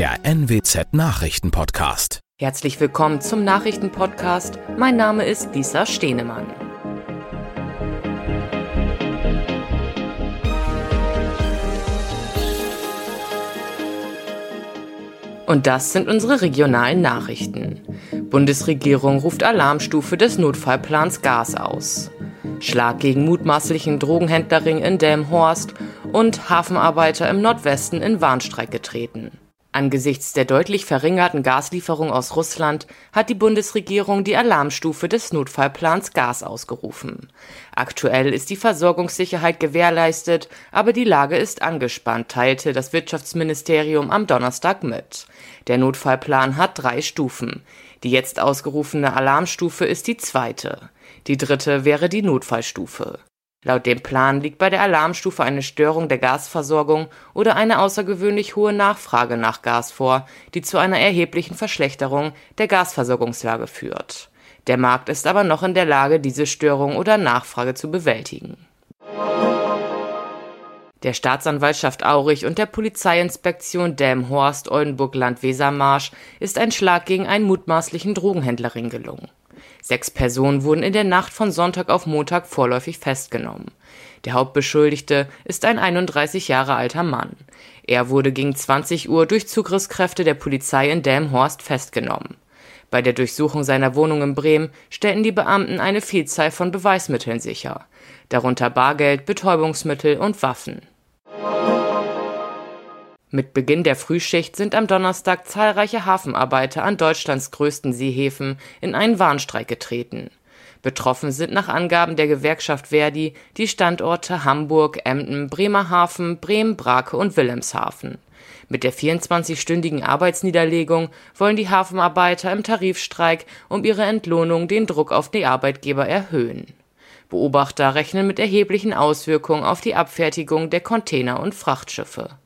der NWZ Nachrichtenpodcast. Herzlich willkommen zum Nachrichtenpodcast. Mein Name ist Lisa Stehnemann. Und das sind unsere regionalen Nachrichten. Bundesregierung ruft Alarmstufe des Notfallplans Gas aus. Schlag gegen mutmaßlichen Drogenhändlerring in Delmhorst und Hafenarbeiter im Nordwesten in Warnstreik getreten. Angesichts der deutlich verringerten Gaslieferung aus Russland hat die Bundesregierung die Alarmstufe des Notfallplans Gas ausgerufen. Aktuell ist die Versorgungssicherheit gewährleistet, aber die Lage ist angespannt, teilte das Wirtschaftsministerium am Donnerstag mit. Der Notfallplan hat drei Stufen. Die jetzt ausgerufene Alarmstufe ist die zweite. Die dritte wäre die Notfallstufe. Laut dem Plan liegt bei der Alarmstufe eine Störung der Gasversorgung oder eine außergewöhnlich hohe Nachfrage nach Gas vor, die zu einer erheblichen Verschlechterung der Gasversorgungslage führt. Der Markt ist aber noch in der Lage, diese Störung oder Nachfrage zu bewältigen. Der Staatsanwaltschaft Aurich und der Polizeiinspektion Delmenhorst-Oldenburg-Land-Wesermarsch ist ein Schlag gegen einen mutmaßlichen Drogenhändlerring gelungen. Sechs Personen wurden in der Nacht von Sonntag auf Montag vorläufig festgenommen. Der Hauptbeschuldigte ist ein 31 Jahre alter Mann. Er wurde gegen 20 Uhr durch Zugriffskräfte der Polizei in Delmhorst festgenommen. Bei der Durchsuchung seiner Wohnung in Bremen stellten die Beamten eine Vielzahl von Beweismitteln sicher, darunter Bargeld, Betäubungsmittel und Waffen. Mit Beginn der Frühschicht sind am Donnerstag zahlreiche Hafenarbeiter an Deutschlands größten Seehäfen in einen Warnstreik getreten. Betroffen sind nach Angaben der Gewerkschaft Verdi die Standorte Hamburg, Emden, Bremerhaven, Bremen, Brake und Wilhelmshaven. Mit der 24-stündigen Arbeitsniederlegung wollen die Hafenarbeiter im Tarifstreik um ihre Entlohnung den Druck auf die Arbeitgeber erhöhen. Beobachter rechnen mit erheblichen Auswirkungen auf die Abfertigung der Container und Frachtschiffe.